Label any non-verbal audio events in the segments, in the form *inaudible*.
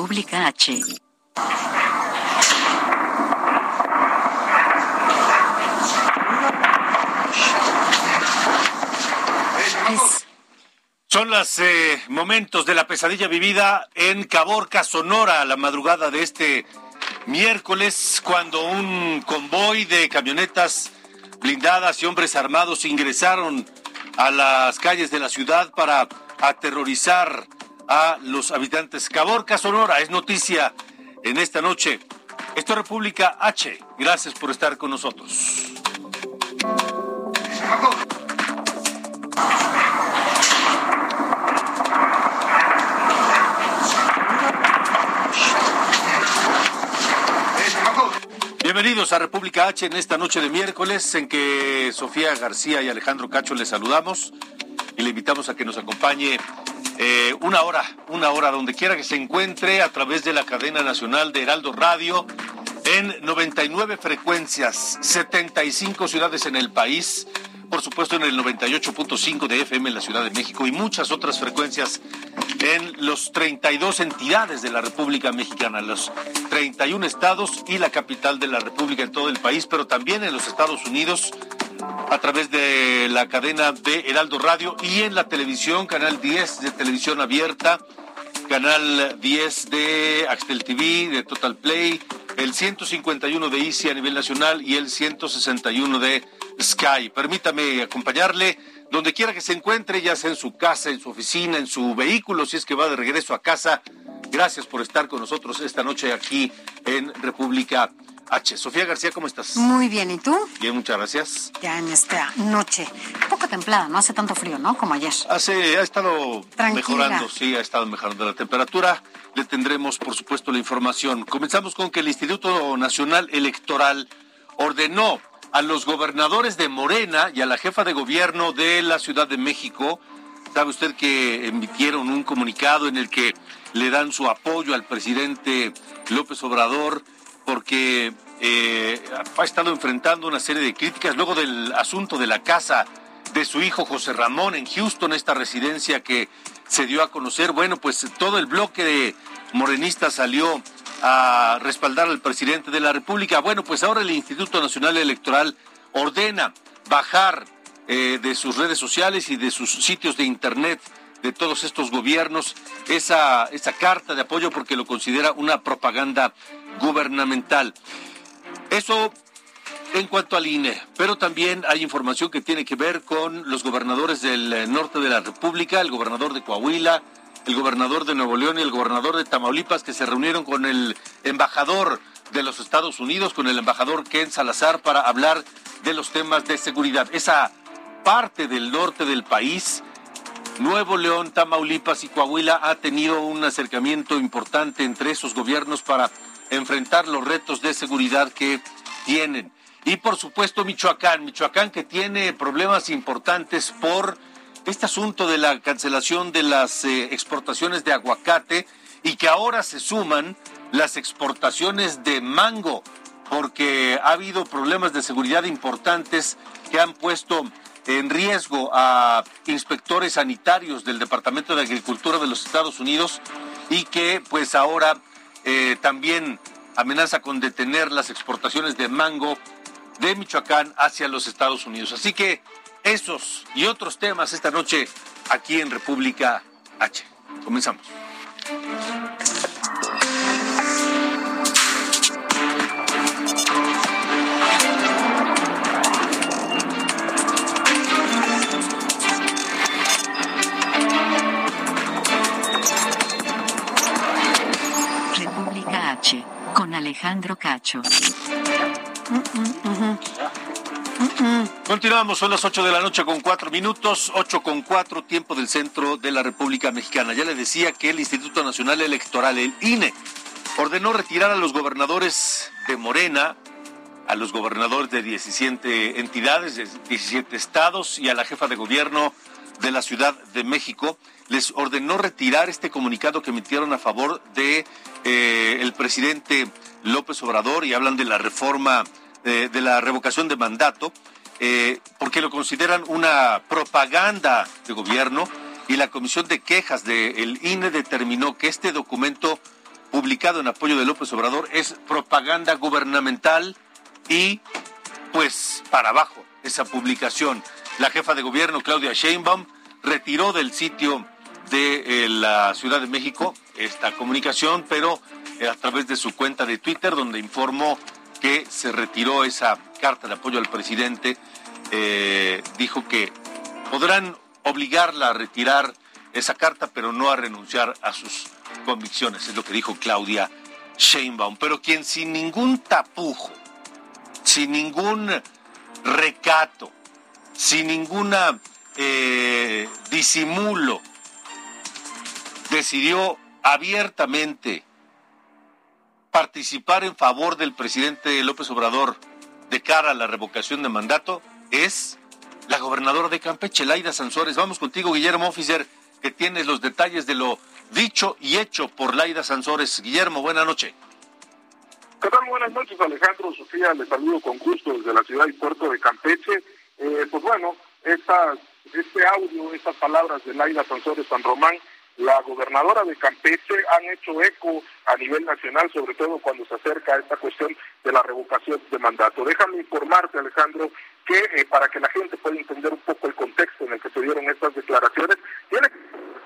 República H. Es Son los eh, momentos de la pesadilla vivida en Caborca, Sonora, a la madrugada de este miércoles, cuando un convoy de camionetas blindadas y hombres armados ingresaron a las calles de la ciudad para aterrorizar a los habitantes. Caborca, Sonora, es noticia en esta noche. Esto es República H. Gracias por estar con nosotros. Bienvenidos a República H en esta noche de miércoles en que Sofía García y Alejandro Cacho les saludamos y le invitamos a que nos acompañe eh, una hora, una hora donde quiera que se encuentre a través de la cadena nacional de Heraldo Radio en 99 frecuencias, 75 ciudades en el país, por supuesto en el 98.5 de FM en la Ciudad de México y muchas otras frecuencias en los 32 entidades de la República Mexicana, los 31 estados y la capital de la República en todo el país, pero también en los Estados Unidos a través de la cadena de Heraldo Radio y en la televisión, canal 10 de televisión abierta, canal 10 de Axtel TV, de Total Play, el 151 de Easy a nivel nacional y el 161 de Sky. Permítame acompañarle donde quiera que se encuentre, ya sea en su casa, en su oficina, en su vehículo, si es que va de regreso a casa. Gracias por estar con nosotros esta noche aquí en República H. Sofía García, ¿cómo estás? Muy bien, ¿y tú? Bien, muchas gracias. Ya en esta noche. Un poco templada, no hace tanto frío, ¿no? Como ayer. Hace, ha estado Tranquila. mejorando, sí, ha estado mejorando la temperatura. Le tendremos, por supuesto, la información. Comenzamos con que el Instituto Nacional Electoral ordenó a los gobernadores de Morena y a la jefa de gobierno de la Ciudad de México, sabe usted que emitieron un comunicado en el que le dan su apoyo al presidente López Obrador porque eh, ha estado enfrentando una serie de críticas luego del asunto de la casa de su hijo José Ramón en Houston, esta residencia que se dio a conocer. Bueno, pues todo el bloque de morenistas salió a respaldar al presidente de la República. Bueno, pues ahora el Instituto Nacional Electoral ordena bajar eh, de sus redes sociales y de sus sitios de internet de todos estos gobiernos esa, esa carta de apoyo porque lo considera una propaganda gubernamental. Eso en cuanto al INE, pero también hay información que tiene que ver con los gobernadores del eh, norte de la República, el gobernador de Coahuila, el gobernador de Nuevo León y el gobernador de Tamaulipas que se reunieron con el embajador de los Estados Unidos, con el embajador Ken Salazar, para hablar de los temas de seguridad. Esa parte del norte del país, Nuevo León, Tamaulipas y Coahuila, ha tenido un acercamiento importante entre esos gobiernos para enfrentar los retos de seguridad que tienen. Y por supuesto Michoacán, Michoacán que tiene problemas importantes por este asunto de la cancelación de las eh, exportaciones de aguacate y que ahora se suman las exportaciones de mango, porque ha habido problemas de seguridad importantes que han puesto en riesgo a inspectores sanitarios del Departamento de Agricultura de los Estados Unidos y que pues ahora eh, también amenaza con detener las exportaciones de mango de Michoacán hacia los Estados Unidos. Así que esos y otros temas esta noche aquí en República H. Comenzamos. Alejandro Cacho. Continuamos, son las 8 de la noche con 4 minutos, 8 con 4, tiempo del centro de la República Mexicana. Ya le decía que el Instituto Nacional Electoral, el INE, ordenó retirar a los gobernadores de Morena, a los gobernadores de 17 entidades, de 17 estados y a la jefa de gobierno de la Ciudad de México, les ordenó retirar este comunicado que emitieron a favor de eh, el presidente López Obrador y hablan de la reforma eh, de la revocación de mandato, eh, porque lo consideran una propaganda de gobierno y la Comisión de Quejas del INE determinó que este documento publicado en apoyo de López Obrador es propaganda gubernamental y pues para abajo esa publicación. La jefa de gobierno, Claudia Sheinbaum, retiró del sitio de eh, la Ciudad de México esta comunicación, pero eh, a través de su cuenta de Twitter, donde informó que se retiró esa carta de apoyo al presidente, eh, dijo que podrán obligarla a retirar esa carta, pero no a renunciar a sus convicciones, es lo que dijo Claudia Sheinbaum. Pero quien sin ningún tapujo, sin ningún recato, sin ninguna eh, disimulo, decidió abiertamente participar en favor del presidente López Obrador de cara a la revocación de mandato es la gobernadora de Campeche, Laida Sansores. Vamos contigo, Guillermo Officer, que tienes los detalles de lo dicho y hecho por Laida Sansores. Guillermo, buena noche. ¿Qué tal? Buenas noches, Alejandro. Sofía, les saludo con gusto desde la ciudad y puerto de Campeche. Eh, pues bueno, este audio, estas palabras de Laida Sansores San Román la gobernadora de Campeche han hecho eco a nivel nacional, sobre todo cuando se acerca a esta cuestión de la revocación de mandato. Déjame informarte, Alejandro, que eh, para que la gente pueda entender un poco el contexto en el que se dieron estas declaraciones, tiene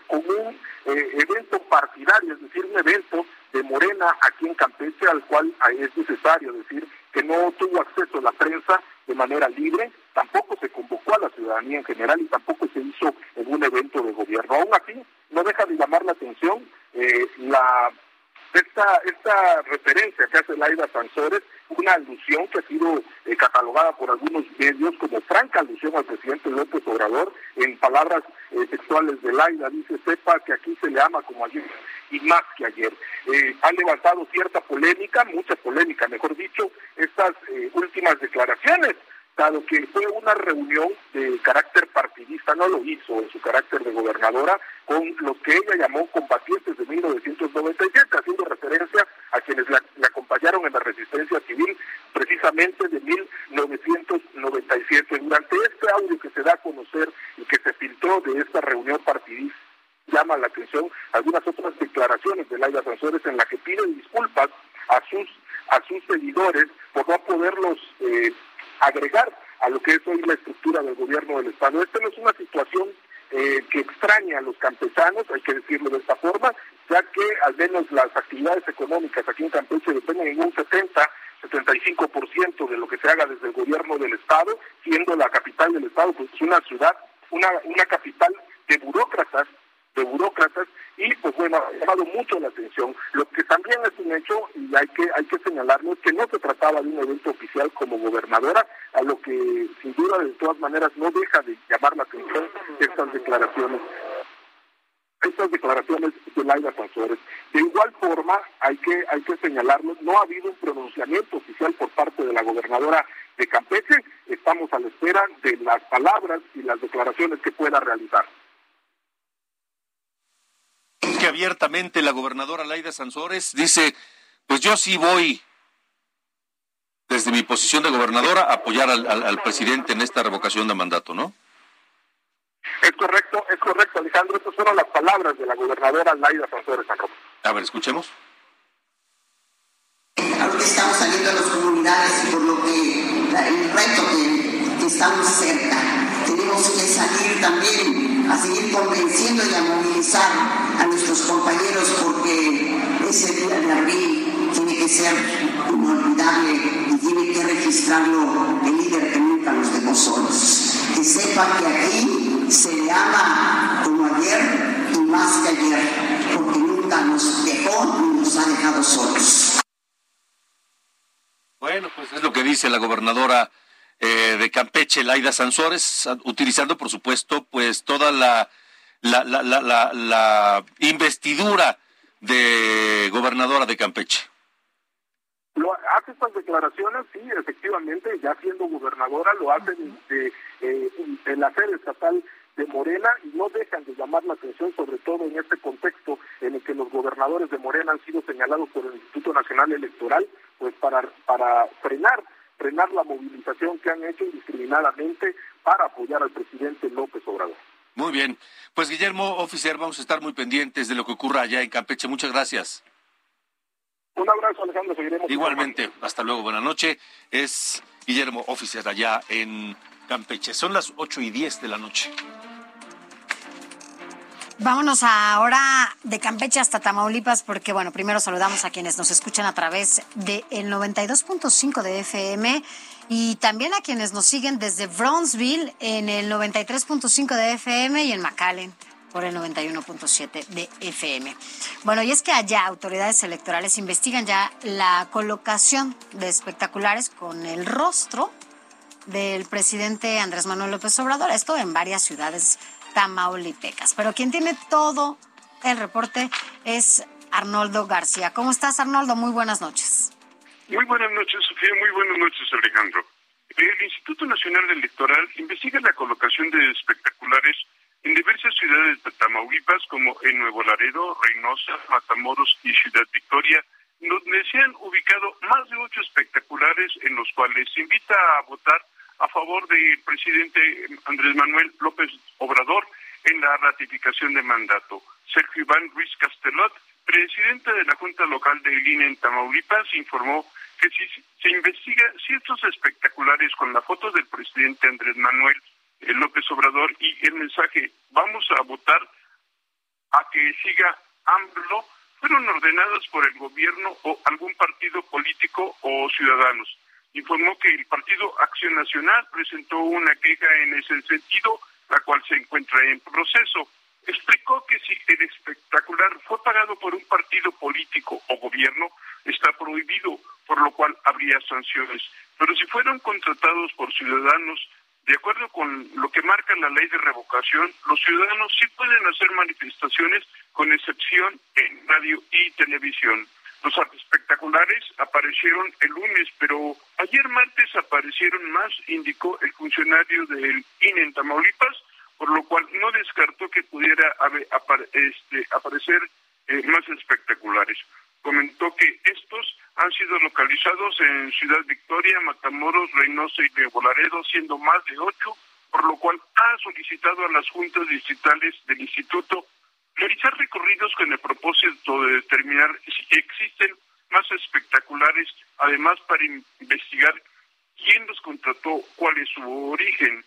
como un eh, evento partidario, es decir, un evento de Morena aquí en Campeche, al cual es necesario decir que no tuvo acceso la prensa de manera libre, tampoco se convocó a la ciudadanía en general y tampoco se hizo en un evento de gobierno. Aún así, no deja de llamar la atención eh, esta, referencia que hace Laida Sansores, una alusión que ha sido eh, catalogada por algunos medios como franca alusión al presidente López Obrador, en palabras eh, textuales de Laida, dice, sepa que aquí se le ama como ayer y más que ayer. Eh, han levantado cierta polémica, mucha polémica, mejor dicho, estas últimas declaraciones dado que fue una reunión de carácter partidista, no lo hizo en su carácter de gobernadora, con los que ella llamó combatientes de 1997, haciendo referencia a quienes la, acompañaron en la resistencia civil precisamente de 1997. Durante este audio que se da a conocer y que se filtró de esta reunión partidista, llama la atención algunas otras declaraciones de Laida Sansores en la que piden disculpas a sus a sus seguidores por no poderlos eh, agregar a lo que es hoy la estructura del gobierno del Estado. Esta no es una situación eh, que extraña a los campesanos, hay que decirlo de esta forma, ya que al menos las actividades económicas aquí en Campeche dependen en un 70 75% de lo que se haga desde el gobierno del Estado, siendo la capital del Estado pues una ciudad, una, una capital de burócratas de burócratas y pues bueno, ha llamado mucho la atención. Lo que también es un hecho y hay que hay que señalarlo es que no se trataba de un evento oficial como gobernadora, a lo que sin duda de todas maneras no deja de llamar la atención estas declaraciones estas declaraciones de Laida Sansores. De igual forma, hay que, hay que señalarlo, no ha habido un pronunciamiento oficial por parte de la gobernadora de Campeche. Estamos a la espera de las palabras y las declaraciones que pueda realizar abiertamente la gobernadora Laida Sansores dice, pues yo sí voy desde mi posición de gobernadora a apoyar al, presidente en esta revocación de mandato, ¿no? Es correcto, es correcto, Alejandro. Estas fueron las palabras de la gobernadora Laida Sansores A ver, escuchemos. Ahorita estamos saliendo a las comunidades y por lo que el reto que, que estamos cerca. Tenemos que salir también a seguir convenciendo y a movilizar a nuestros compañeros porque ese día de abril tiene que ser inolvidable y tiene que registrarlo el líder que nunca nos dejó solos. Que sepa que aquí se le ama como ayer y más que ayer, porque nunca nos dejó ni nos ha dejado solos. Bueno, pues es lo que dice la gobernadora eh, de Campeche, Laida Sansores, utilizando, por supuesto, pues toda la, la, la, la, la investidura de gobernadora de Campeche. Lo, hace estas declaraciones, sí, efectivamente, ya siendo gobernadora, lo hace desde eh, el hacer estatal de Morena y no dejan de llamar la atención, sobre todo en este contexto en el que los gobernadores de Morena han sido señalados por el Instituto Nacional Electoral, pues para, para frenar, frenar la movilización que han hecho indiscriminadamente para apoyar al presidente López Obrador. Muy bien. Pues Guillermo Oficier, vamos a estar muy pendientes de lo que ocurra allá en Campeche. Muchas gracias. Un abrazo, Alejandro. Seguiremos. Igualmente. Hasta luego. Buenas noches. Es Guillermo Oficier allá en Campeche. Son las ocho y diez de la noche. Vámonos ahora de Campeche hasta Tamaulipas porque, bueno, primero saludamos a quienes nos escuchan a través del 92.5 de FM y también a quienes nos siguen desde Brownsville en el 93.5 de FM y en McAllen por el 91.7 de FM. Bueno, y es que allá autoridades electorales investigan ya la colocación de espectaculares con el rostro del presidente Andrés Manuel López Obrador, esto en varias ciudades tamaulipecas. Pero quien tiene todo el reporte es Arnoldo García. ¿Cómo estás, Arnoldo? Muy buenas noches. Muy buenas noches, Sofía. Muy buenas noches, Alejandro. El Instituto Nacional Electoral investiga la colocación de espectaculares en diversas ciudades de Tamaulipas, como en Nuevo Laredo, Reynosa, Matamoros y Ciudad Victoria, donde se han ubicado más de ocho espectaculares en los cuales se invita a votar a favor del presidente Andrés Manuel López Obrador en la ratificación de mandato. Sergio Iván Ruiz Castelot, presidente de la Junta Local de INE en Tamaulipas, informó que si se investiga ciertos espectaculares con la foto del presidente Andrés Manuel eh, López Obrador y el mensaje vamos a votar a que siga AMLO, fueron ordenadas por el gobierno o algún partido político o ciudadanos informó que el Partido Acción Nacional presentó una queja en ese sentido, la cual se encuentra en proceso. Explicó que si el espectacular fue pagado por un partido político o gobierno, está prohibido, por lo cual habría sanciones. Pero si fueron contratados por ciudadanos, de acuerdo con lo que marca la ley de revocación, los ciudadanos sí pueden hacer manifestaciones con excepción en radio y televisión. Los espectaculares aparecieron el lunes, pero ayer martes aparecieron más, indicó el funcionario del INE en Tamaulipas, por lo cual no descartó que pudiera este, aparecer eh, más espectaculares. Comentó que estos han sido localizados en Ciudad Victoria, Matamoros, Reynosa y Nuevo Laredo, siendo más de ocho, por lo cual ha solicitado a las juntas distritales del instituto realizar recorridos con el propósito de determinar si existen más espectaculares, además para investigar quién los contrató, cuál es su origen.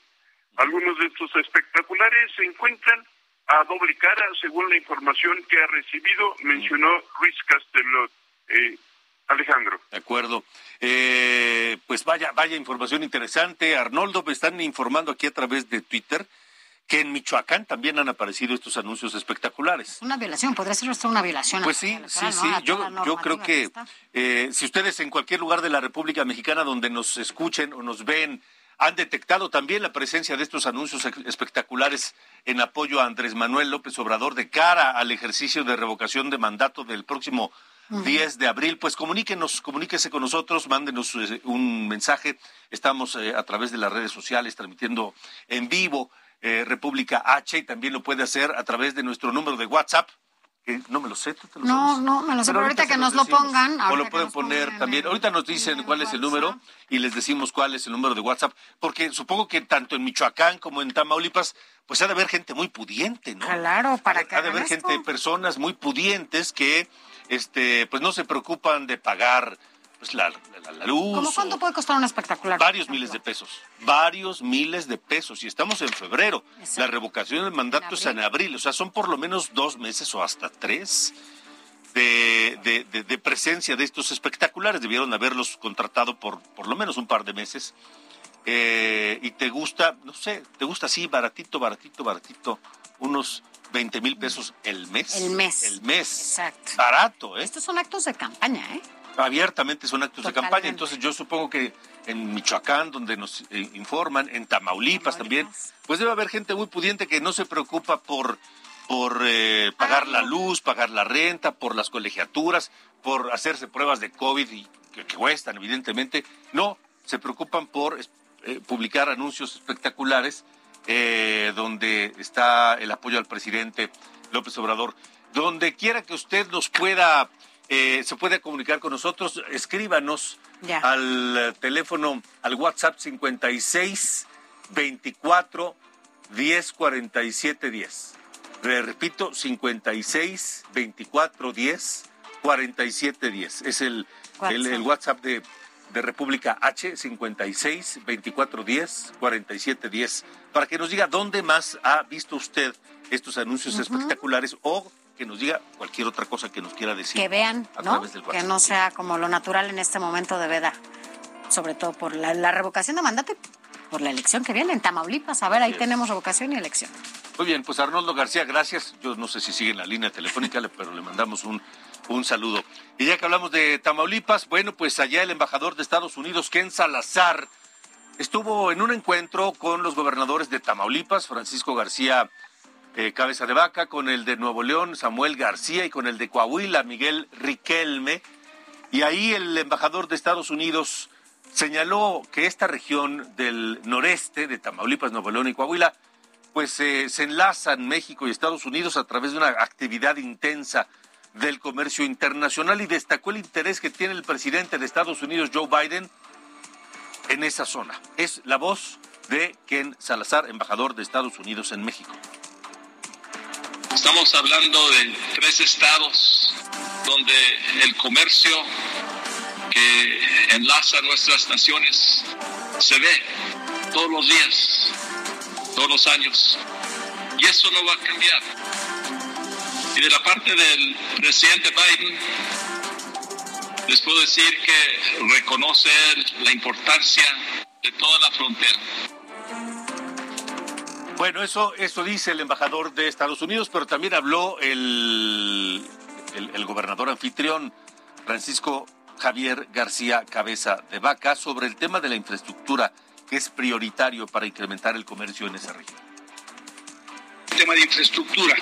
Algunos de estos espectaculares se encuentran a doble cara, según la información que ha recibido, mencionó Luis Castellot. Eh, Alejandro. De acuerdo. Eh, pues vaya, vaya información interesante. Arnoldo, me están informando aquí a través de Twitter que en Michoacán también han aparecido estos anuncios espectaculares. Una violación, podría ser esto una violación. Pues sí, sí, sí. Yo, yo creo que eh, si ustedes en cualquier lugar de la República Mexicana donde nos escuchen o nos ven han detectado también la presencia de estos anuncios espectaculares en apoyo a Andrés Manuel López Obrador de cara al ejercicio de revocación de mandato del próximo 10 de abril, pues comuníquenos, comuníquese con nosotros, mándenos eh, un mensaje. Estamos eh, a través de las redes sociales transmitiendo en vivo eh, República H y también lo puede hacer a través de nuestro número de WhatsApp. Que no me lo sé, ¿tú te lo No, no, me lo sé, pero ahorita, que nos lo pongan. O lo pueden poner también. Ahorita nos dicen cuál es el número y les decimos cuál es el número de WhatsApp, porque supongo que tanto en Michoacán como en Tamaulipas, pues ha de haber gente muy pudiente, ¿no? Claro, para que Ha de haber gente, personas muy pudientes que, este, pues no se preocupan de pagar pues la, la, luz. ¿Cómo cuánto puede costar un espectacular? Varios miles de pesos. Varios miles de pesos. Y estamos en febrero. La revocación del mandato es en abril. O sea, son por lo menos dos meses o hasta tres. De, de, presencia de estos espectaculares. Debieron haberlos contratado por por lo menos un par de meses. Eh, y te gusta, no sé, te gusta así, baratito, baratito, baratito, unos 20 mil pesos el mes. El mes. El mes. Exacto. Barato, ¿eh? Estos son actos de campaña, ¿eh? Abiertamente son actos de campaña. Entonces yo supongo que en Michoacán, donde nos eh, informan, en Tamaulipas, también, pues debe haber gente muy pudiente que no se preocupa por por eh, pagar la luz, pagar la renta, por las colegiaturas, por hacerse pruebas de COVID y que, cuestan, evidentemente. No, se preocupan por eh, publicar anuncios espectaculares donde está el apoyo al presidente López Obrador. Donde quiera que usted nos pueda eh, se puede comunicar con nosotros, escríbanos al teléfono, al WhatsApp 56 24 10 47 10. Le repito, 56 24 10 47 10. Es el, el, WhatsApp de, de, República H, 56 24 10 47 10. Para que nos diga dónde más ha visto usted estos anuncios espectaculares o que nos diga cualquier otra cosa que nos quiera decir. Que vean, ¿no? Que no sea como lo natural en este momento de veda, sobre todo por la, revocación de mandato y por la elección que viene en Tamaulipas. A ver, ahí tenemos revocación y elección. Muy bien, pues Arnoldo García, gracias. Yo no sé si sigue en la línea telefónica, *laughs* pero le mandamos un, un saludo. Y ya que hablamos de Tamaulipas, bueno, pues allá el embajador de Estados Unidos, Ken Salazar, estuvo en un encuentro con los gobernadores de Tamaulipas, Francisco García cabeza de Vaca, con el de Nuevo León, Samuel García, y con el de Coahuila, Miguel Riquelme. Y ahí el embajador de Estados Unidos señaló que esta región del noreste, de Tamaulipas, Nuevo León y Coahuila, pues eh, se enlazan México y Estados Unidos a través de una actividad intensa del comercio internacional y destacó el interés que tiene el presidente de Estados Unidos, Joe Biden, en esa zona. Es la voz de Ken Salazar, embajador de Estados Unidos en México. Estamos hablando de tres estados donde el comercio que enlaza nuestras naciones se ve todos los días, todos los años. Y eso no va a cambiar. Y de la parte del presidente Biden, les puedo decir que reconoce la importancia de toda la frontera. Bueno, eso, eso dice el embajador de Estados Unidos, pero también habló el, el, gobernador anfitrión, Francisco Javier García Cabeza de Vaca, sobre el tema de la infraestructura que es prioritario para incrementar el comercio en esa región. Tema de infraestructura,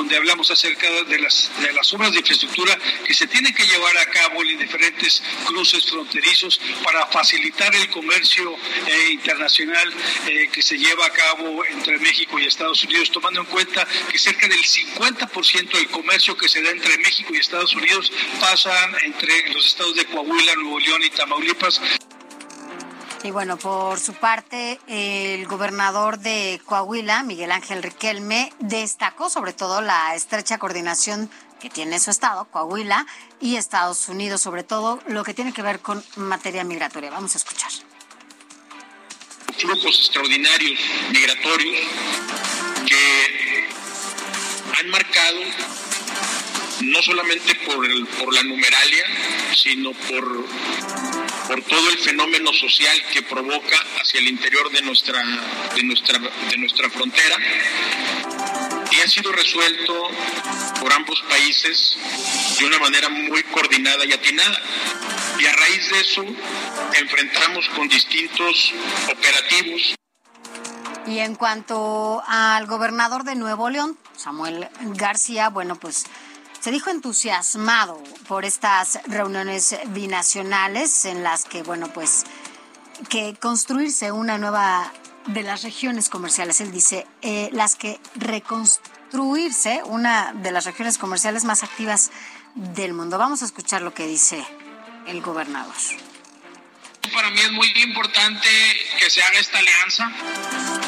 donde hablamos acerca de las, de las obras de infraestructura que se tienen que llevar a cabo en diferentes cruces fronterizos para facilitar el comercio eh, internacional eh, que se lleva a cabo entre México y Estados Unidos, tomando en cuenta que cerca del 50% del comercio que se da entre México y Estados Unidos pasan entre los estados de Coahuila, Nuevo León y Tamaulipas. Y bueno, por su parte, el gobernador de Coahuila, Miguel Ángel Riquelme, destacó sobre todo la estrecha coordinación que tiene su estado, Coahuila, y Estados Unidos, sobre todo lo que tiene que ver con materia migratoria. Vamos a escuchar. Flujos extraordinarios migratorios que han marcado no solamente por, la numeralia, sino por por todo el fenómeno social que provoca hacia el interior de nuestra, de nuestra, de nuestra frontera y ha sido resuelto por ambos países de una manera muy coordinada y atinada. Y a raíz de eso enfrentamos con distintos operativos. Y en cuanto al gobernador de Nuevo León, Samuel García, bueno, pues se dijo entusiasmado por estas reuniones binacionales en las que, bueno, pues que construirse una nueva de las regiones comerciales, él dice, eh, las que reconstruirse una de las regiones comerciales más activas del mundo. Vamos a escuchar lo que dice el gobernador. Para mí es muy importante que se haga esta alianza.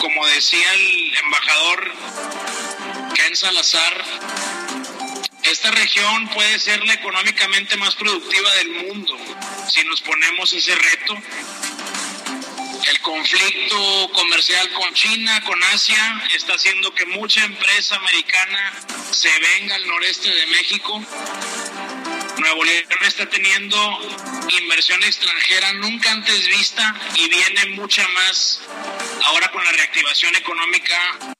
Como decía el embajador Ken Salazar, esta región puede ser la económicamente más productiva del mundo si nos ponemos ese reto. El conflicto comercial con China, con Asia, está haciendo que mucha empresa americana se venga al noreste de México. Nuevo León está teniendo inversión extranjera nunca antes vista y viene mucha más ahora con la reactivación económica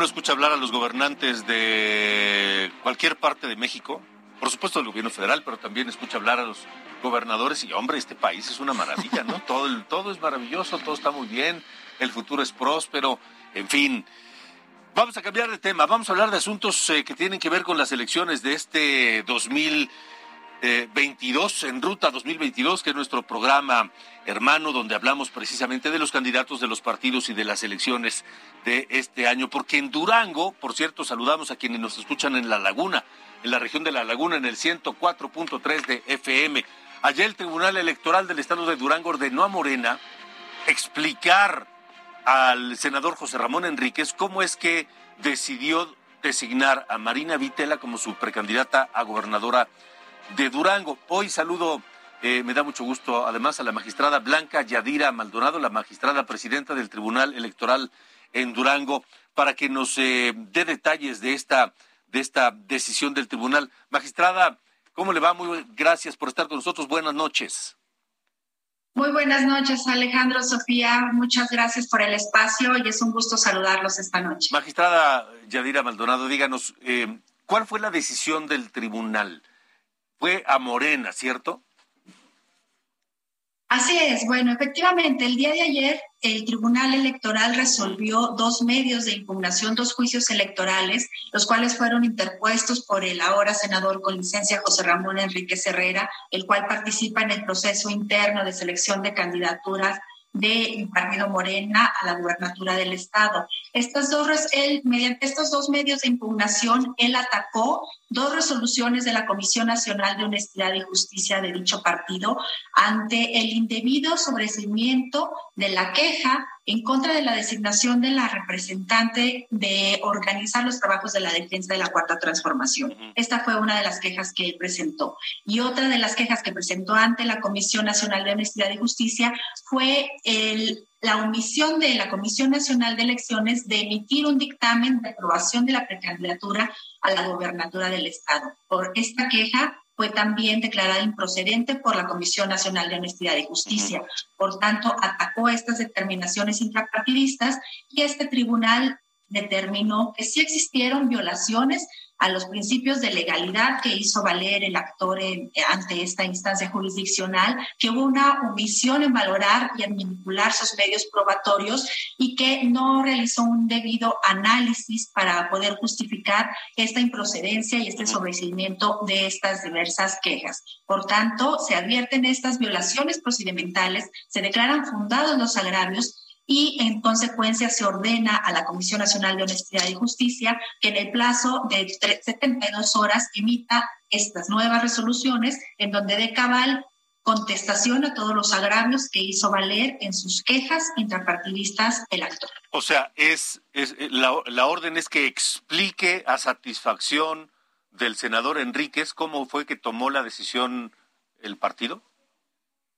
Uno escucha hablar a los gobernantes de cualquier parte de México, por supuesto del gobierno federal, pero también escucha hablar a los gobernadores y hombre, este país es una maravilla, ¿no? *laughs* Todo, todo es maravilloso, todo está muy bien, el futuro es próspero, en fin. Vamos a cambiar de tema, vamos a hablar de asuntos eh, que tienen que ver con las elecciones de este 2022, en ruta 2022, que es nuestro programa hermano, donde hablamos precisamente de los candidatos de los partidos y de las elecciones de este año, porque en Durango, por cierto, saludamos a quienes nos escuchan en La Laguna, en la región de La Laguna, en el 104.3 de FM. Ayer el Tribunal Electoral del Estado de Durango ordenó a Morena explicar al senador José Ramón Enríquez cómo es que decidió designar a Marina Vitela como su precandidata a gobernadora de Durango. Hoy saludo, eh, me da mucho gusto, además, a la magistrada Blanca Yadira Maldonado, la magistrada presidenta del Tribunal Electoral en Durango, para que nos eh, dé detalles de esta, de esta decisión del tribunal. Magistrada, ¿cómo le va? Muy gracias por estar con nosotros. Buenas noches. Muy buenas noches, Alejandro, Sofía. Muchas gracias por el espacio y es un gusto saludarlos esta noche. Magistrada Yadira Maldonado, díganos, eh, ¿cuál fue la decisión del tribunal? Fue a Morena, ¿cierto? Así es. Bueno, efectivamente, el día de ayer el Tribunal Electoral resolvió dos medios de impugnación, dos juicios electorales, los cuales fueron interpuestos por el ahora senador con licencia José Ramón Enrique Herrera, el cual participa en el proceso interno de selección de candidaturas del Partido Morena a la gubernatura del Estado. Estas dos, él, mediante estos dos medios de impugnación, él atacó dos resoluciones de la Comisión Nacional de Honestidad y Justicia de dicho partido ante el indebido sobrecimiento de la queja en contra de la designación de la representante de organizar los trabajos de la defensa de la Cuarta Transformación. Esta fue una de las quejas que él presentó. Y otra de las quejas que presentó ante la Comisión Nacional de Honestidad y Justicia fue el la omisión de la Comisión Nacional de Elecciones de emitir un dictamen de aprobación de la precandidatura a la gobernatura del Estado. Por esta queja fue también declarada improcedente por la Comisión Nacional de Honestidad y Justicia. Por tanto, atacó estas determinaciones intrapartidistas y este tribunal determinó que sí existieron violaciones a los principios de legalidad que hizo valer el actor ante esta instancia jurisdiccional, que hubo una omisión en valorar y en manipular sus medios probatorios y que no realizó un debido análisis para poder justificar esta improcedencia y este sobreseimiento de estas diversas quejas. Por tanto, se advierten estas violaciones procedimentales, se declaran fundados los agravios y en consecuencia se ordena a la Comisión Nacional de Honestidad y Justicia que en el plazo de 72 horas emita estas nuevas resoluciones en donde dé cabal contestación a todos los agravios que hizo valer en sus quejas intrapartidistas el actor. O sea, es, es la, la orden es que explique a satisfacción del senador Enríquez cómo fue que tomó la decisión el partido.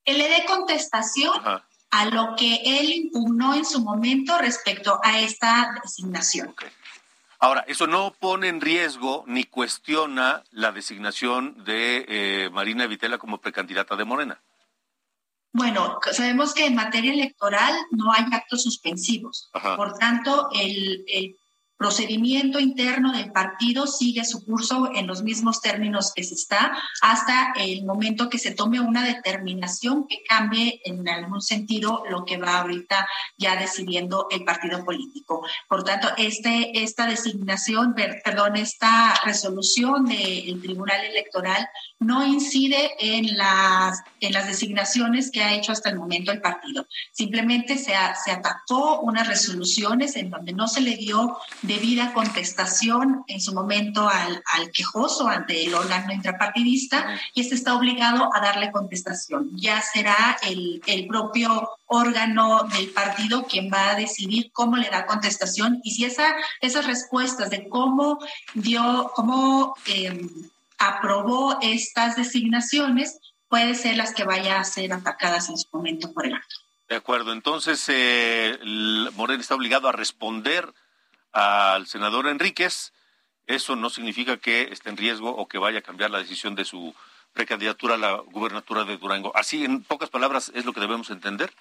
Que le dé contestación a lo que él impugnó en su momento respecto a esta designación. Ahora, eso no pone en riesgo ni cuestiona la designación de eh, Marina Vitela como precandidata de Morena. Bueno, sabemos que en materia electoral no hay actos suspensivos. Por tanto, el, el procedimiento interno del partido sigue su curso en los mismos términos que se está hasta el momento que se tome una determinación que cambie en algún sentido lo que va ahorita ya decidiendo el partido político. Por tanto, este, esta designación, perdón, esta resolución del Tribunal Electoral no incide en las, en las designaciones que ha hecho hasta el momento el partido. Simplemente se, se atacó unas resoluciones en donde no se le dio debida contestación en su momento al, al quejoso ante el órgano intrapartidista y este está obligado a darle contestación. Ya será el, el propio órgano del partido quien va a decidir cómo le da contestación y si esa, esas respuestas de cómo dio, cómo... Eh, aprobó estas designaciones puede ser las que vaya a ser atacadas en su momento por el acto. De acuerdo, entonces eh, Morena está obligado a responder al senador Enríquez. Eso no significa que esté en riesgo o que vaya a cambiar la decisión de su precandidatura a la gubernatura de Durango. Así, en pocas palabras, es lo que debemos entender.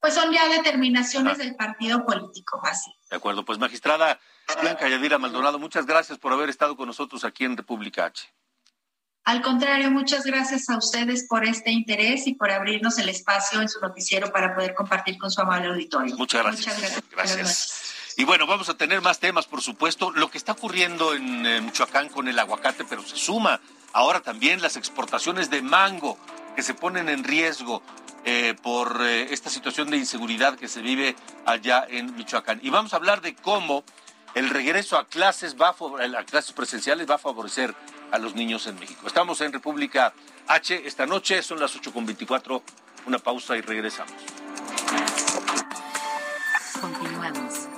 pues son ya determinaciones del partido político, así. De acuerdo, pues magistrada Blanca Yadira Maldonado, muchas gracias por haber estado con nosotros aquí en República H. Al contrario, muchas gracias a ustedes por este interés y por abrirnos el espacio en su noticiero para poder compartir con su amable auditorio. Muchas gracias. Muchas gracias. Y bueno, vamos a tener más temas, por supuesto. Lo que está ocurriendo en eh, Michoacán con el aguacate, pero se suma ahora también las exportaciones de mango que se ponen en riesgo eh, por eh, esta situación de inseguridad que se vive allá en Michoacán. Y vamos a hablar de cómo el regreso a clases va a, clases presenciales va a favorecer a los niños en México. Estamos en República H esta noche, son las 8.24, una pausa y regresamos. Continuamos.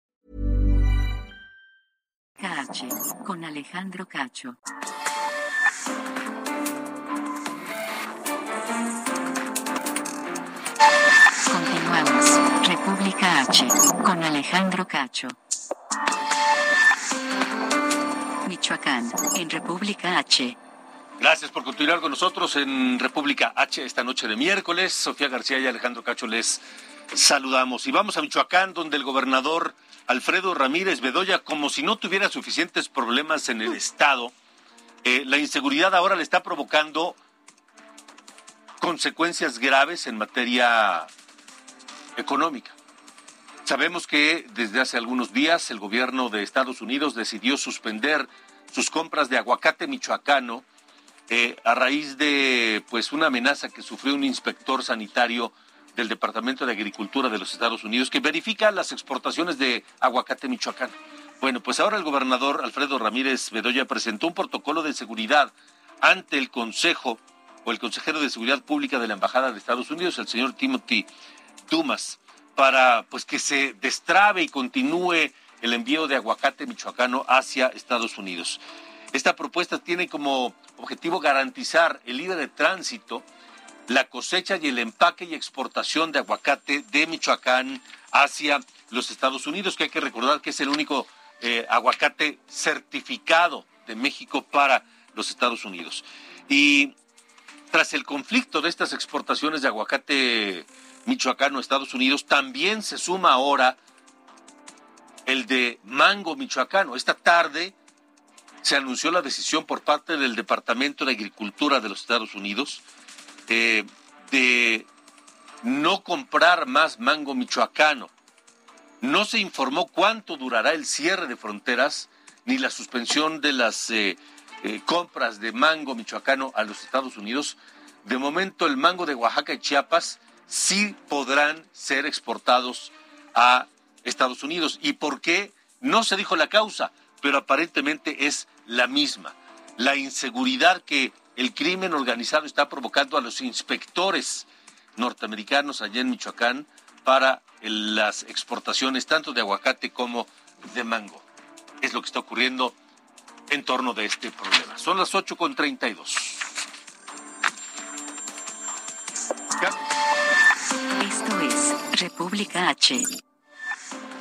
Cache, con Alejandro Cacho. Continuamos. República H, con Alejandro Cacho. Michoacán, en República H. Gracias por continuar con nosotros en República H esta noche de miércoles. Sofía García y Alejandro Cacho les saludamos. Y vamos a Michoacán, donde el gobernador Alfredo Ramírez Bedoya, como si no tuviera suficientes problemas en el Estado, eh, la inseguridad ahora le está provocando consecuencias graves en materia económica. Sabemos que desde hace algunos días el gobierno de Estados Unidos decidió suspender sus compras de aguacate michoacano eh, a raíz de pues una amenaza que sufrió un inspector sanitario del Departamento de Agricultura de los Estados Unidos que verifica las exportaciones de aguacate michoacano. Bueno, pues ahora el gobernador Alfredo Ramírez Bedoya presentó un protocolo de seguridad ante el Consejo o el consejero de Seguridad Pública de la Embajada de Estados Unidos, el señor Timothy Dumas, para pues que se destrabe y continúe el envío de aguacate michoacano hacia Estados Unidos. Esta propuesta tiene como objetivo garantizar el libre tránsito, la cosecha y el empaque y exportación de aguacate de Michoacán hacia los Estados Unidos, que hay que recordar que es el único eh, aguacate certificado de México para los Estados Unidos. Y tras el conflicto de estas exportaciones de aguacate michoacano a Estados Unidos, también se suma ahora el de mango michoacano. Esta tarde se anunció la decisión por parte del Departamento de Agricultura de los Estados Unidos eh, de no comprar más mango michoacano. No se informó cuánto durará el cierre de fronteras ni la suspensión de las eh, eh, compras de mango michoacano a los Estados Unidos. De momento el mango de Oaxaca y Chiapas sí podrán ser exportados a Estados Unidos. ¿Y por qué? No se dijo la causa, pero aparentemente es la misma. La inseguridad que el crimen organizado está provocando a los inspectores norteamericanos allá en Michoacán para las exportaciones tanto de aguacate como de mango. Es lo que está ocurriendo en torno de este problema. Son las 8.32. Esto es República H.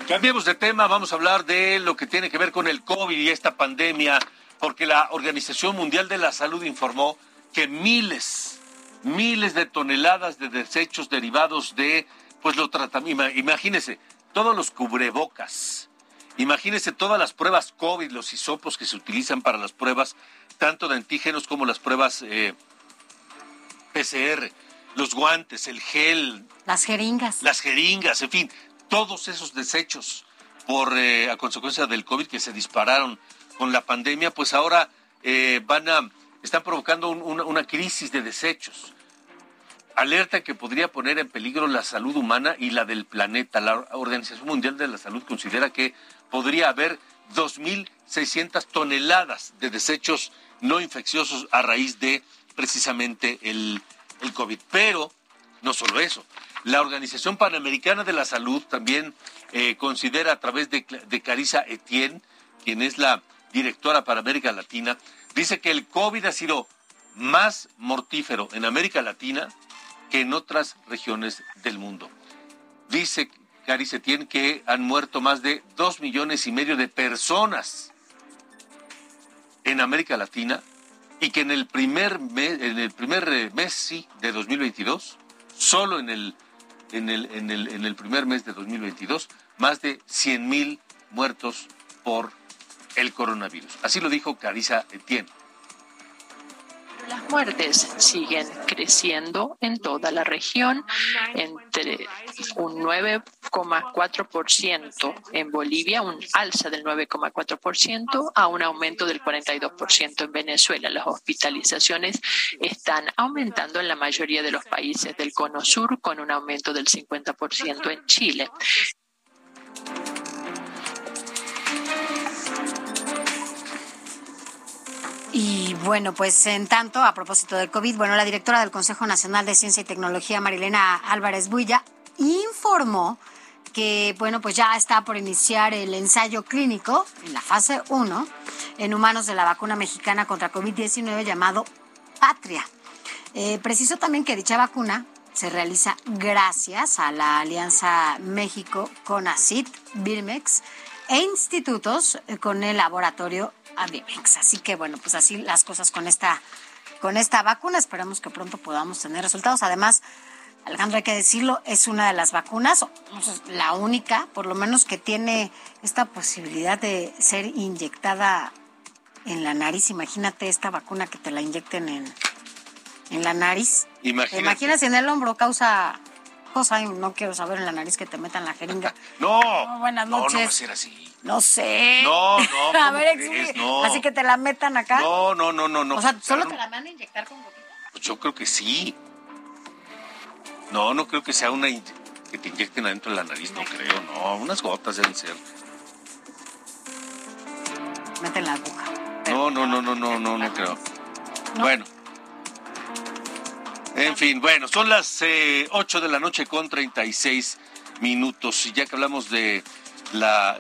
Cambiemos de tema, vamos a hablar de lo que tiene que ver con el COVID y esta pandemia, porque la Organización Mundial de la Salud informó que miles, miles de toneladas de desechos derivados de, pues lo tratamiento, imagínese, todos los cubrebocas, Imagínese todas las pruebas COVID, los hisopos que se utilizan para las pruebas, tanto de antígenos como las pruebas eh, PCR, los guantes, el gel. Las jeringas. Las jeringas, en fin, todos esos desechos por eh, a consecuencia del COVID que se dispararon con la pandemia, pues ahora eh, van a, están provocando una crisis de desechos alerta que podría poner en peligro la salud humana y la del planeta. La Organización Mundial de la Salud considera que podría haber 2.600 toneladas de desechos no infecciosos a raíz de precisamente el el COVID. Pero no solo eso, la Organización Panamericana de la Salud también eh, considera a través de, de Carissa Etienne, quien es la directora para América Latina, dice que el COVID ha sido más mortífero en América Latina que en otras regiones del mundo. Dice Cari Etienne que han muerto más de dos millones y medio de personas en América Latina y que en el primer mes, en el primer eh, mes de 2022, solo en el, en el, en el, en el primer mes de 2022, más de 100 mil muertos por el coronavirus. Así lo dijo Carissa Etienne. Las muertes siguen creciendo en toda la región, entre un 9,4% en Bolivia, un alza del 9,4% a un aumento del 42% en Venezuela. Las hospitalizaciones están aumentando en la mayoría de los países del Cono Sur, con un aumento del 50% en Chile. Bueno, pues en tanto, a propósito del COVID, bueno, la directora del Consejo Nacional de Ciencia y Tecnología, Marilena Álvarez Builla, informó que, bueno, pues ya está por iniciar el ensayo clínico en la fase 1 en humanos de la vacuna mexicana contra COVID-19 llamado Patria. Eh, preciso también que dicha vacuna se realiza gracias a la alianza México con ACID, Birmex e institutos con el laboratorio Así que bueno, pues así las cosas con esta, con esta vacuna. Esperamos que pronto podamos tener resultados. Además, Alejandro, hay que decirlo, es una de las vacunas, la única, por lo menos que tiene esta posibilidad de ser inyectada en la nariz. Imagínate esta vacuna que te la inyecten en, en la nariz. Imagínate. imaginas si en el hombro causa cosa no quiero saber en la nariz que te metan la jeringa. *laughs* No. buenas noches. No, no va a ser así. No sé. No, no. *laughs* a ver, crees? no. Así que te la metan acá. No, no, no, no, no. O sea, ¿solo te la van a inyectar con gotita? Pues yo creo que sí. No, no creo que sea una que te inyecten adentro de la nariz, no creo, no. Unas gotas deben ser. Meten la aguja. No, no, no, no, no, no, no creo. Bueno. En fin, bueno, son las eh, 8 de la noche con 36 minutos. Y ya que hablamos de la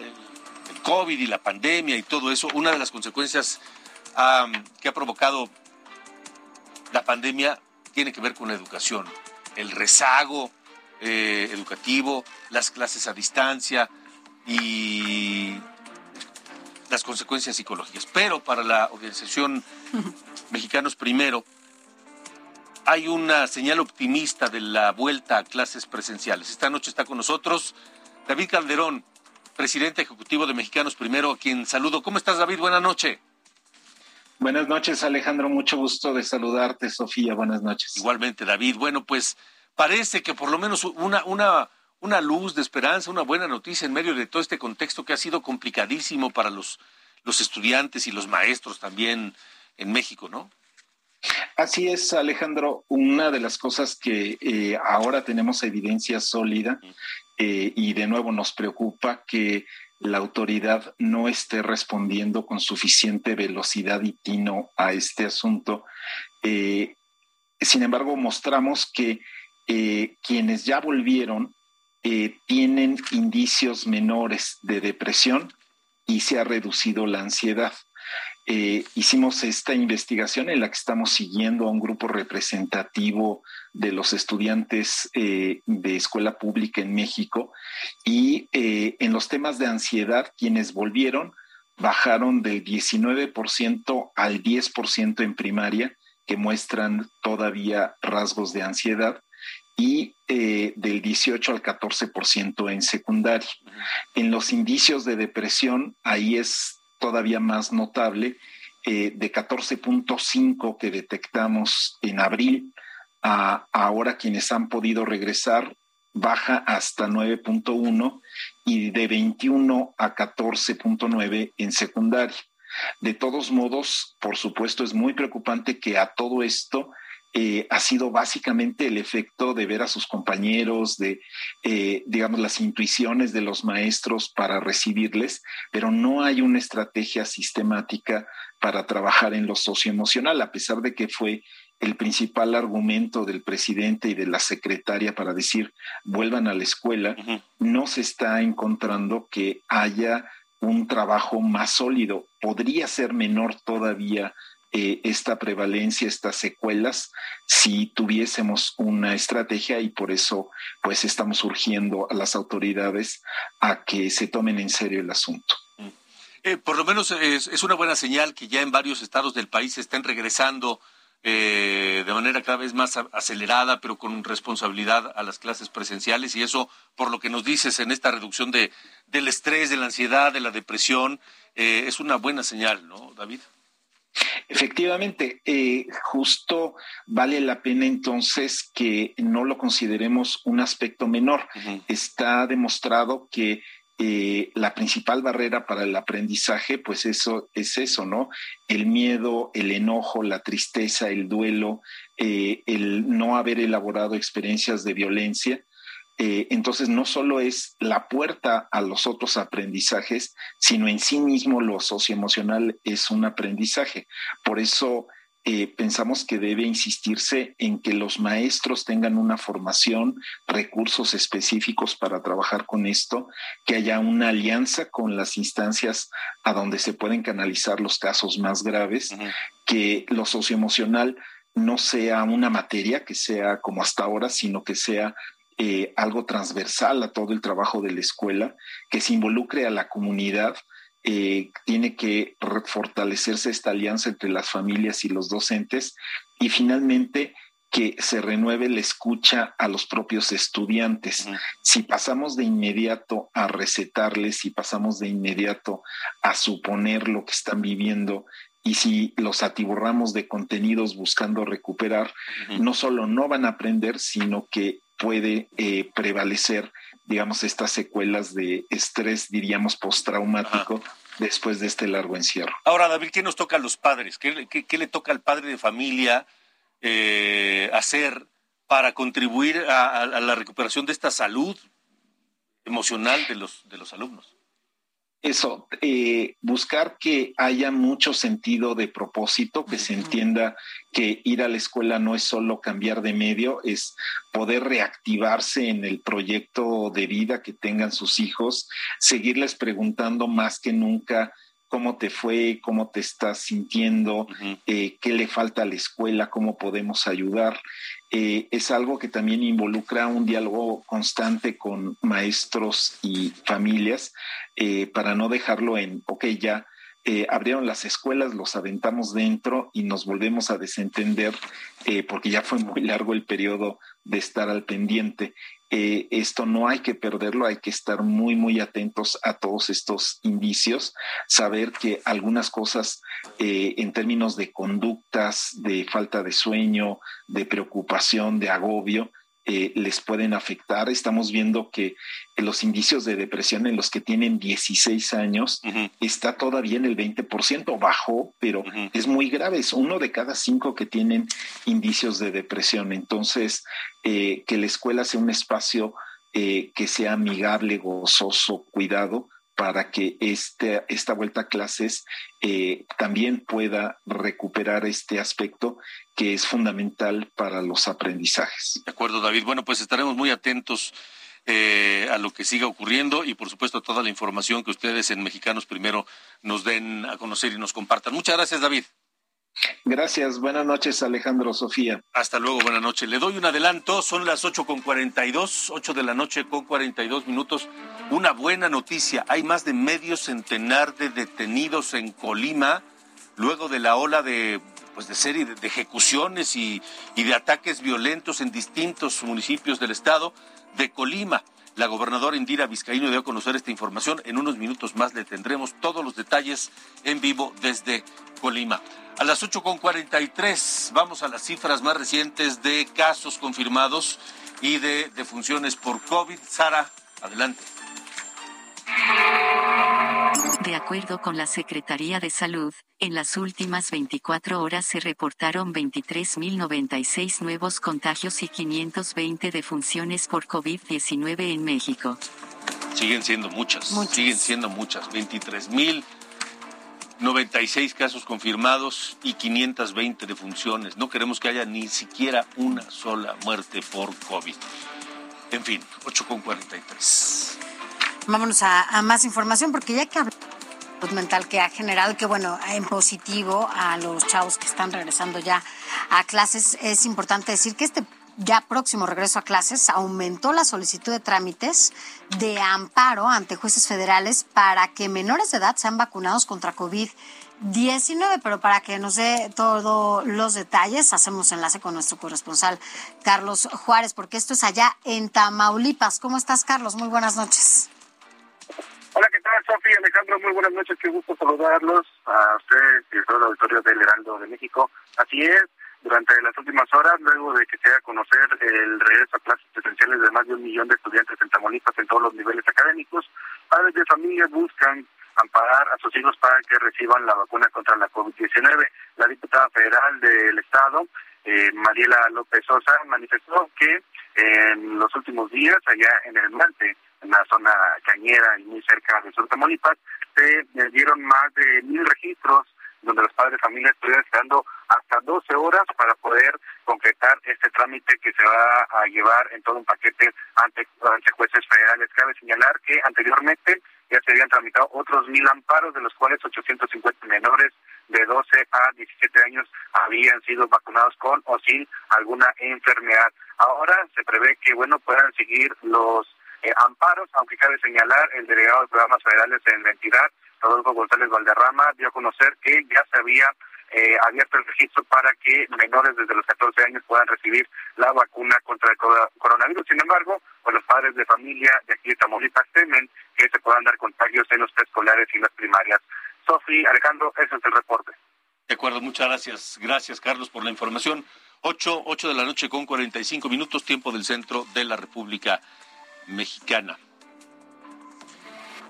el COVID y la pandemia y todo eso, una de las consecuencias que ha provocado la pandemia tiene que ver con la educación, el rezago eh, educativo, las clases a distancia y las consecuencias psicológicas. Pero para la organización *laughs* Mexicanos Primero, hay una señal optimista de la vuelta a clases presenciales. Esta noche está con nosotros David Calderón, presidente ejecutivo de Mexicanos Primero, a quien saludo. ¿Cómo estás, David? Buenas noches. Buenas noches, Alejandro. Mucho gusto de saludarte, Sofía. Buenas noches. Igualmente, David. Bueno, pues parece que por lo menos una, una, una luz de esperanza, una buena noticia en medio de todo este contexto que ha sido complicadísimo para los, los estudiantes y los maestros también en México, ¿no? Así es, Alejandro. Una de las cosas que eh, ahora tenemos evidencia sólida eh, y de nuevo nos preocupa que la autoridad no esté respondiendo con suficiente velocidad y tino a este asunto. Eh, sin embargo, mostramos que quienes ya volvieron tienen indicios menores de depresión y se ha reducido la ansiedad. Eh, hicimos esta investigación en la que estamos siguiendo a un grupo representativo de los estudiantes eh, de escuela pública en México y eh, en los temas de ansiedad, quienes volvieron bajaron del 19% al 10% en primaria, que muestran todavía rasgos de ansiedad, y del 18 al 14% en secundaria. En los indicios de depresión, ahí es todavía más notable, eh, de 14.5 que detectamos en abril, a ahora quienes han podido regresar baja hasta 9.1 y de 21 a 14.9 en secundaria. De todos modos, por supuesto, es muy preocupante que a todo esto eh, ha sido básicamente el efecto de ver a sus compañeros, de, eh, digamos, las intuiciones de los maestros para recibirles, pero no hay una estrategia sistemática para trabajar en lo socioemocional, a pesar de que fue el principal argumento del presidente y de la secretaria para decir vuelvan a la escuela, no se está encontrando que haya un trabajo más sólido. Podría ser menor todavía eh, esta prevalencia, estas secuelas, si tuviésemos una estrategia y por eso pues estamos urgiendo a las autoridades a que se tomen en serio el asunto. Eh, por lo menos es, una buena señal que ya en varios estados del país estén regresando eh, de manera cada vez más acelerada, pero con responsabilidad a las clases presenciales y eso, por lo que nos dices en esta reducción de, del estrés, de la ansiedad, de la depresión, es una buena señal, ¿no, David? Efectivamente, eh, justo vale la pena entonces que no lo consideremos un aspecto menor. Está demostrado que eh, la principal barrera para el aprendizaje, pues eso es eso, ¿no? El miedo, el enojo, la tristeza, el duelo, eh, el no haber elaborado experiencias de violencia. Eh, entonces, no solo es la puerta a los otros aprendizajes, sino en sí mismo lo socioemocional es un aprendizaje. Por eso, eh, pensamos que debe insistirse en que los maestros tengan una formación, recursos específicos para trabajar con esto, que haya una alianza con las instancias a donde se pueden canalizar los casos más graves, que lo socioemocional no sea una materia que sea como hasta ahora, sino que sea eh, algo transversal a todo el trabajo de la escuela, que se involucre a la comunidad, eh, tiene que fortalecerse esta alianza entre las familias y los docentes y finalmente que se renueve la escucha a los propios estudiantes. Si pasamos de inmediato a recetarles, si pasamos de inmediato a suponer lo que están viviendo y si los atiborramos de contenidos buscando recuperar, no solo no van a aprender, sino que puede eh, prevalecer digamos, estas secuelas de estrés, diríamos, postraumático después de este largo encierro. Ahora, David, ¿qué nos toca a los padres? ¿Qué, le toca al padre de familia eh, hacer para contribuir a, la recuperación de esta salud emocional de los, de los alumnos? Eso, eh, buscar que haya mucho sentido de propósito, que se entienda que ir a la escuela no es solo cambiar de medio, es poder reactivarse en el proyecto de vida que tengan sus hijos, seguirles preguntando más que nunca cómo te fue, cómo te estás sintiendo, eh, qué le falta a la escuela, cómo podemos ayudar. Eh, es algo que también involucra un diálogo constante con maestros y familias eh, para no dejarlo en, ok, ya abrieron las escuelas, los aventamos dentro y nos volvemos a desentender porque ya fue muy largo el periodo de estar al pendiente. Eh, esto no hay que perderlo, hay que estar muy, muy atentos a todos estos indicios, saber que algunas cosas eh, en términos de conductas, de falta de sueño, de preocupación, de agobio, eh, les pueden afectar. Estamos viendo que los indicios de depresión en los que tienen 16 años está todavía en el 20%, bajó, pero es muy grave. Es uno de cada cinco que tienen indicios de depresión. Entonces, eh, que la escuela sea un espacio eh, que sea amigable, gozoso, cuidado, para que este, esta vuelta a clases eh, también pueda recuperar este aspecto que es fundamental para los aprendizajes. De acuerdo, David. Bueno, pues estaremos muy atentos eh, a lo que siga ocurriendo y, por supuesto, a toda la información que ustedes en Mexicanos Primero nos den a conocer y nos compartan. Muchas gracias, David. Gracias, buenas noches Alejandro, Sofía. Hasta luego, buenas noches. Le doy un adelanto, son las ocho con cuarenta y dos, ocho de la noche con cuarenta y dos minutos. Una buena noticia, hay más de medio centenar de detenidos en Colima luego de la ola de pues de serie de, ejecuciones y, y de ataques violentos en distintos municipios del estado de Colima. La gobernadora Indira Vizcaíno dio a conocer esta información. En unos minutos más le tendremos todos los detalles en vivo desde Colima. A las 8.43 vamos a las cifras más recientes de casos confirmados y de defunciones por COVID. Sara, adelante. De acuerdo con la Secretaría de Salud, en las últimas 24 horas se reportaron 23.096 nuevos contagios y 520 defunciones por COVID-19 en México. Siguen siendo muchas, siguen siendo muchas. 23.000 96 casos confirmados y 520 defunciones. No queremos que haya ni siquiera una sola muerte por COVID. En fin, 8 con 43. Vámonos a, más información porque ya que hablamos mental que ha generado, que bueno, en positivo a los chavos que están regresando ya a clases, es importante decir que este ya próximo regreso a clases, aumentó la solicitud de trámites de amparo ante jueces federales para que menores de edad sean vacunados contra COVID-19. Pero para que nos dé todos los detalles, hacemos enlace con nuestro corresponsal Carlos Juárez, porque esto es allá en Tamaulipas. ¿Cómo estás, Carlos? Muy buenas noches. Hola, ¿qué tal, Sofía? Alejandro, muy buenas noches. Qué gusto saludarlos a ustedes y a todo el auditorio del Heraldo de México. Así es, durante las últimas horas, luego de que se haga conocer el regreso a clases presenciales de más de un millón de estudiantes en Tamaulipas en todos los niveles académicos, padres de familia buscan amparar a sus hijos para que reciban la vacuna contra la COVID-19. La diputada federal del Estado, eh, Mariela López Sosa, manifestó que en los últimos días, allá en el Mante, en la zona cañera y muy cerca de Sur Tamaulipas, se dieron más de mil registros donde los padres de familia estuvieron esperando hasta 12 horas para poder concretar este trámite que se va a llevar en todo un paquete ante, ante jueces federales. Cabe señalar que anteriormente ya se habían tramitado otros mil amparos, de los cuales 850 menores de 12 a 17 años habían sido vacunados con o sin alguna enfermedad. Ahora se prevé que bueno puedan seguir los eh, amparos, aunque cabe señalar el delegado de programas federales en la entidad Rodolfo González Valderrama dio a conocer que ya se había eh, abierto el registro para que menores desde los 14 años puedan recibir la vacuna contra el coronavirus. Sin embargo, pues los padres de familia de aquí de Tamaulipas temen que se puedan dar contagios en los preescolares y las primarias. Sofi, Alejandro, ese es el reporte. De acuerdo, muchas gracias. Gracias, Carlos, por la información. 8, 8 de la noche con 45 minutos, tiempo del centro de la República Mexicana.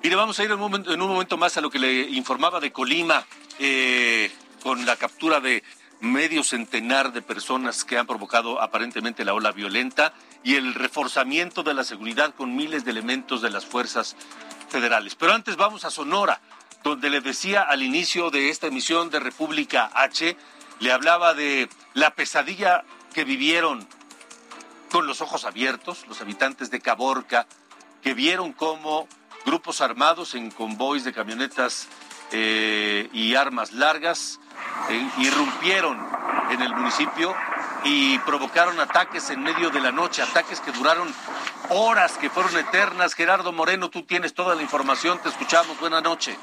Mire, vamos a ir en un momento, más a lo que le informaba de Colima, eh, con la captura de medio centenar de personas que han provocado aparentemente la ola violenta y el reforzamiento de la seguridad con miles de elementos de las fuerzas federales. Pero antes vamos a Sonora, donde le decía al inicio de esta emisión de República H, le hablaba de la pesadilla que vivieron con los ojos abiertos los habitantes de Caborca, que vieron cómo grupos armados en convoys de camionetas eh, y armas largas eh, irrumpieron en el municipio y provocaron ataques en medio de la noche, ataques que duraron horas, que fueron eternas. Gerardo Moreno, tú tienes toda la información, te escuchamos. Buenas noches.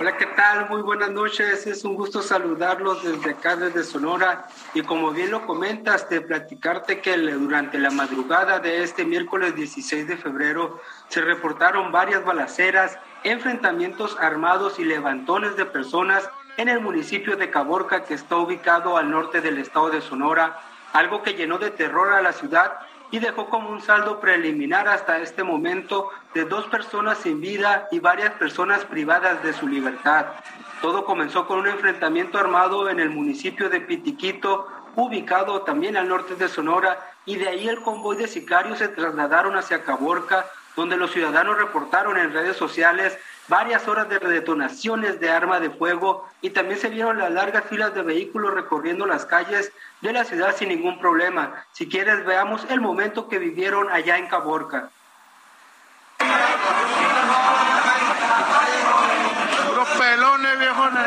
Hola, ¿qué tal? Muy buenas noches. Es un gusto saludarlos desde acá, desde Sonora. Y como bien lo comentas, de platicarte que durante la madrugada de este miércoles 16 de febrero se reportaron varias balaceras, enfrentamientos armados y levantones de personas en el municipio de Caborca, que está ubicado al norte del estado de Sonora, algo que llenó de terror a la ciudad y dejó como un saldo preliminar hasta este momento de dos personas sin vida y varias personas privadas de su libertad. Todo comenzó con un enfrentamiento armado en el municipio de Pitiquito, ubicado también al norte de Sonora, y de ahí el convoy de sicarios se trasladaron hacia Caborca, donde los ciudadanos reportaron en redes sociales varias horas de detonaciones de arma de fuego y también se vieron las largas filas de vehículos recorriendo las calles de la ciudad sin ningún problema. Si quieres, veamos el momento que vivieron allá en Caborca. Los pelones, viejones.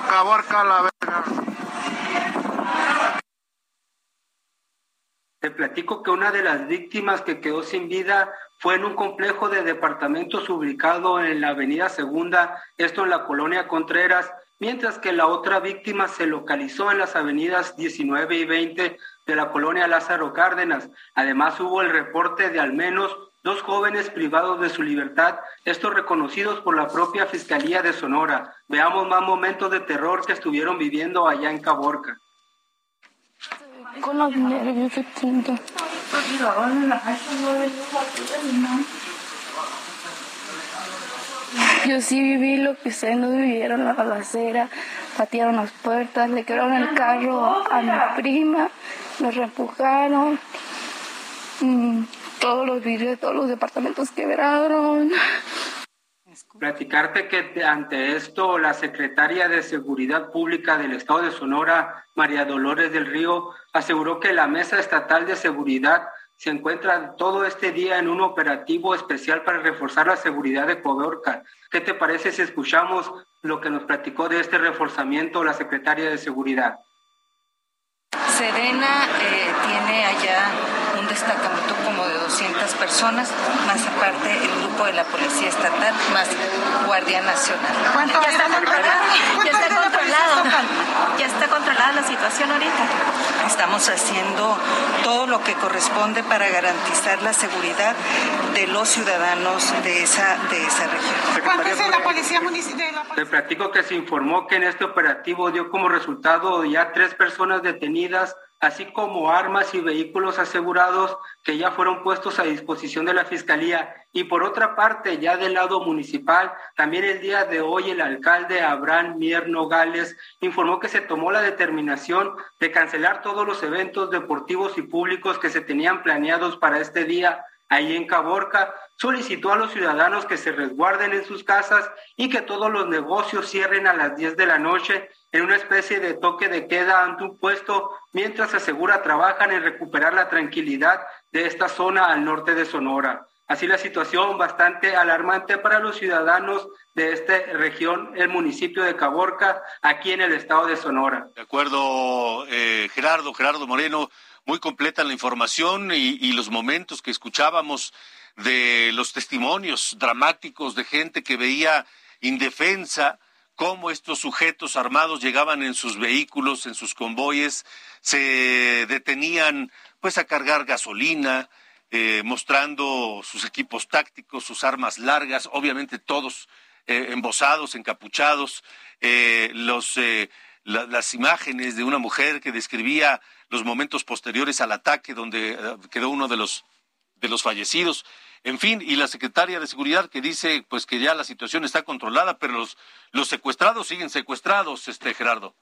Caborca la verga. Te platico que una de las víctimas que quedó sin vida fue en un complejo de departamentos ubicado en la Avenida Segunda, esto en la colonia Contreras, mientras que la otra víctima se localizó en las avenidas 19 y 20 de la colonia Lázaro Cárdenas. Además hubo el reporte de al menos dos jóvenes privados de su libertad, estos reconocidos por la propia Fiscalía de Sonora. Veamos más momentos de terror que estuvieron viviendo allá en Caborca con los nervios de punta. Yo sí viví lo que ustedes no vivieron, la balacera, patearon las puertas, le quebraron el carro a mi prima nos reempujaron. Mm, todos los vidrios, todos los departamentos quebraron. Platicarte que ante esto la secretaria de Seguridad Pública del Estado de Sonora, María Dolores del Río, aseguró que la Mesa Estatal de Seguridad se encuentra todo este día en un operativo especial para reforzar la seguridad de Coborca. ¿Qué te parece si escuchamos lo que nos platicó de este reforzamiento la secretaria de Seguridad? Serena eh, tiene allá un destacamento como de 200 personas, más aparte el grupo de la Policía Estatal, más Guardia Nacional. ¿Cuánto ya está controlado? Ya está controlado. Ya está controlada la situación ahorita. Estamos haciendo todo lo que corresponde para garantizar la seguridad de los ciudadanos de esa, de esa región. ¿Cuánto es la Policía Municipal? Te platico que se informó que en este operativo dio como resultado ya tres personas detenidas así como armas y vehículos asegurados que ya fueron puestos a disposición de la Fiscalía. Y por otra parte, ya del lado municipal, también el día de hoy el alcalde Abraham Mier Nogales informó que se tomó la determinación de cancelar todos los eventos deportivos y públicos que se tenían planeados para este día ahí en Caborca, solicitó a los ciudadanos que se resguarden en sus casas y que todos los negocios cierren a las 10 de la noche en una especie de toque de queda ante un puesto, mientras asegura trabajan en recuperar la tranquilidad de esta zona al norte de Sonora. Así la situación bastante alarmante para los ciudadanos de esta región, el municipio de Caborca, aquí en el estado de Sonora. De acuerdo, eh, Gerardo, Gerardo Moreno, muy completa la información y, y los momentos que escuchábamos de los testimonios dramáticos de gente que veía indefensa cómo estos sujetos armados llegaban en sus vehículos, en sus convoyes, se detenían pues a cargar gasolina, eh, mostrando sus equipos tácticos, sus armas largas, obviamente todos eh, embosados, encapuchados, eh, los, las imágenes de una mujer que describía los momentos posteriores al ataque donde quedó uno de los, de los fallecidos. En fin, y la secretaria de Seguridad que dice pues que ya la situación está controlada, pero los, los secuestrados siguen secuestrados, este Gerardo.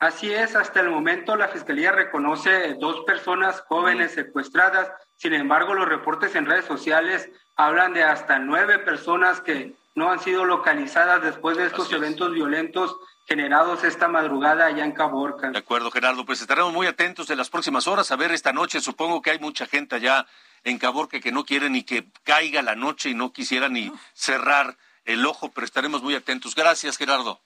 Así es, hasta el momento la Fiscalía reconoce dos personas jóvenes secuestradas, sin embargo los reportes en redes sociales hablan de hasta nueve personas que no han sido localizadas después de estos eventos violentos generados esta madrugada allá en Caborca. De acuerdo, Gerardo, pues estaremos muy atentos en las próximas horas a ver esta noche, supongo que hay mucha gente allá en Caborca que no quiere ni que caiga la noche y no quisiera ni cerrar el ojo, pero estaremos muy atentos. Gracias, Gerardo.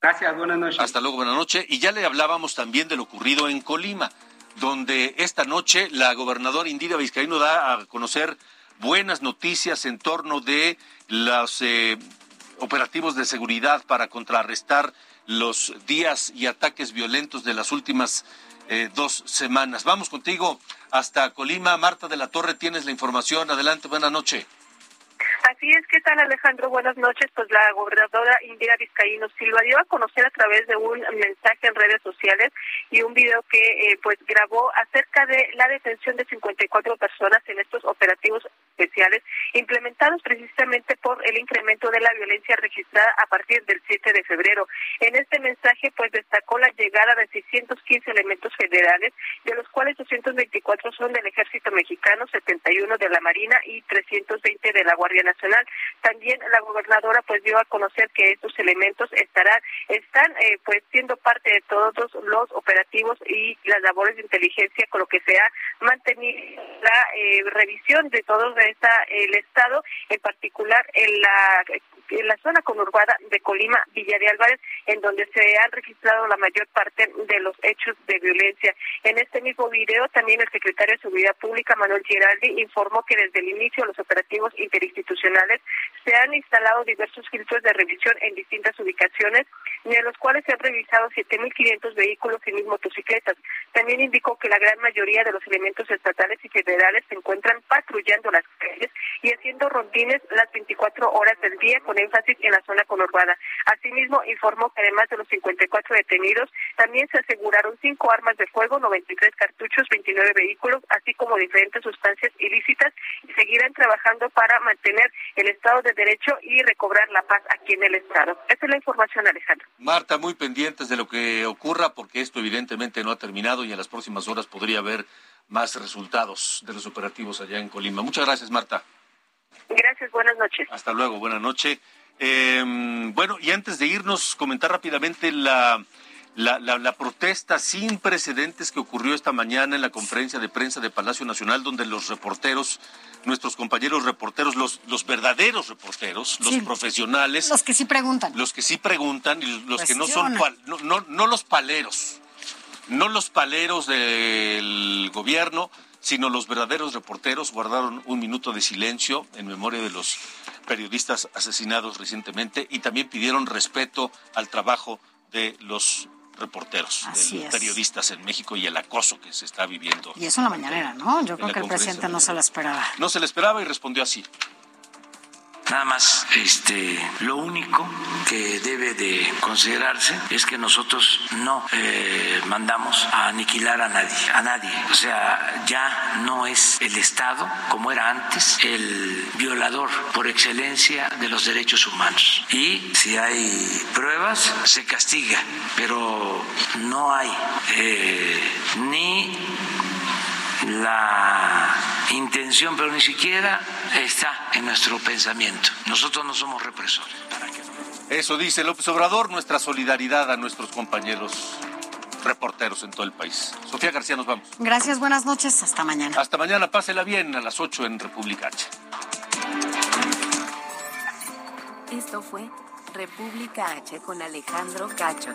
Gracias, buenas noches. Hasta luego, buenas noches. Y ya le hablábamos también de lo ocurrido en Colima, donde esta noche la gobernadora Indira Vizcaíno da a conocer buenas noticias en torno de los eh, operativos de seguridad para contrarrestar los días y ataques violentos de las últimas eh, dos semanas. Vamos contigo hasta Colima. Marta de la Torre, tienes la información. Adelante, buena noche. Así es, ¿qué tal Alejandro? Buenas noches. Pues la gobernadora Indira Vizcaíno Silva dio a conocer a través de un mensaje en redes sociales y un video que eh, pues grabó acerca de la detención de 54 personas en estos operativos especiales implementados precisamente por el incremento de la violencia registrada a partir del 7 de febrero. En este mensaje pues destacó la llegada de 615 elementos federales, de los cuales 224 son del Ejército Mexicano, 71 de la Marina y 320 de la Guardia Nacional. También la gobernadora pues dio a conocer que estos elementos estarán están eh, pues siendo parte de todos los operativos y las labores de inteligencia con lo que se ha mantenido la eh, revisión de todo esta, el estado, en particular en la en la zona conurbada de Colima, Villa de Álvarez, en donde se han registrado la mayor parte de los hechos de violencia. En este mismo video, también el secretario de Seguridad Pública, Manuel Giraldi, informó que desde el inicio de los operativos interinstitucionales se han instalado diversos filtros de revisión en distintas ubicaciones, en los cuales se han revisado 7.500 vehículos y motocicletas. También indicó que la gran mayoría de los elementos estatales y federales se encuentran patrullando las calles y haciendo rondines las 24 horas del día con énfasis en la zona conurbada. Asimismo, informó que además de los 54 detenidos, también se aseguraron cinco armas de fuego, 93 cartuchos, 29 vehículos, así como diferentes sustancias ilícitas y seguirán trabajando para mantener el Estado de Derecho y recobrar la paz aquí en el Estado. Esa es la información, Alejandro. Marta, muy pendientes de lo que ocurra, porque esto evidentemente no ha terminado y en las próximas horas podría haber más resultados de los operativos allá en Colima. Muchas gracias, Marta. Gracias, buenas noches. Hasta luego, buenas noches. Eh, bueno, y antes de irnos, comentar rápidamente la, la, la, la, protesta sin precedentes que ocurrió esta mañana en la conferencia de prensa de Palacio Nacional, donde los reporteros, nuestros compañeros reporteros, los, los verdaderos reporteros, los Sí. profesionales, Los que sí preguntan. los que sí preguntan y los que no son, no, no, no los paleros, no los paleros del gobierno, sino los verdaderos reporteros guardaron un minuto de silencio en memoria de los periodistas asesinados recientemente y también pidieron respeto al trabajo de los reporteros, Así de los periodistas en México y el acoso que se está viviendo. Y eso en la mañanera, ¿no? Yo creo que el presidente no se lo esperaba. No se le esperaba y respondió así. Nada más, este, lo único que debe de considerarse es que nosotros no eh, mandamos a aniquilar a nadie, a nadie. O sea, ya no es el Estado como era antes el violador por excelencia de los derechos humanos. Y si hay pruebas se castiga, pero no hay eh, ni la intención, pero ni siquiera está en nuestro pensamiento. Nosotros no somos represores. Eso dice López Obrador, nuestra solidaridad a nuestros compañeros reporteros en todo el país. Sofía García, nos vamos. Gracias, buenas noches, hasta mañana. Hasta mañana, pásela bien a las 8 en República H. Esto fue República H con Alejandro Cacho.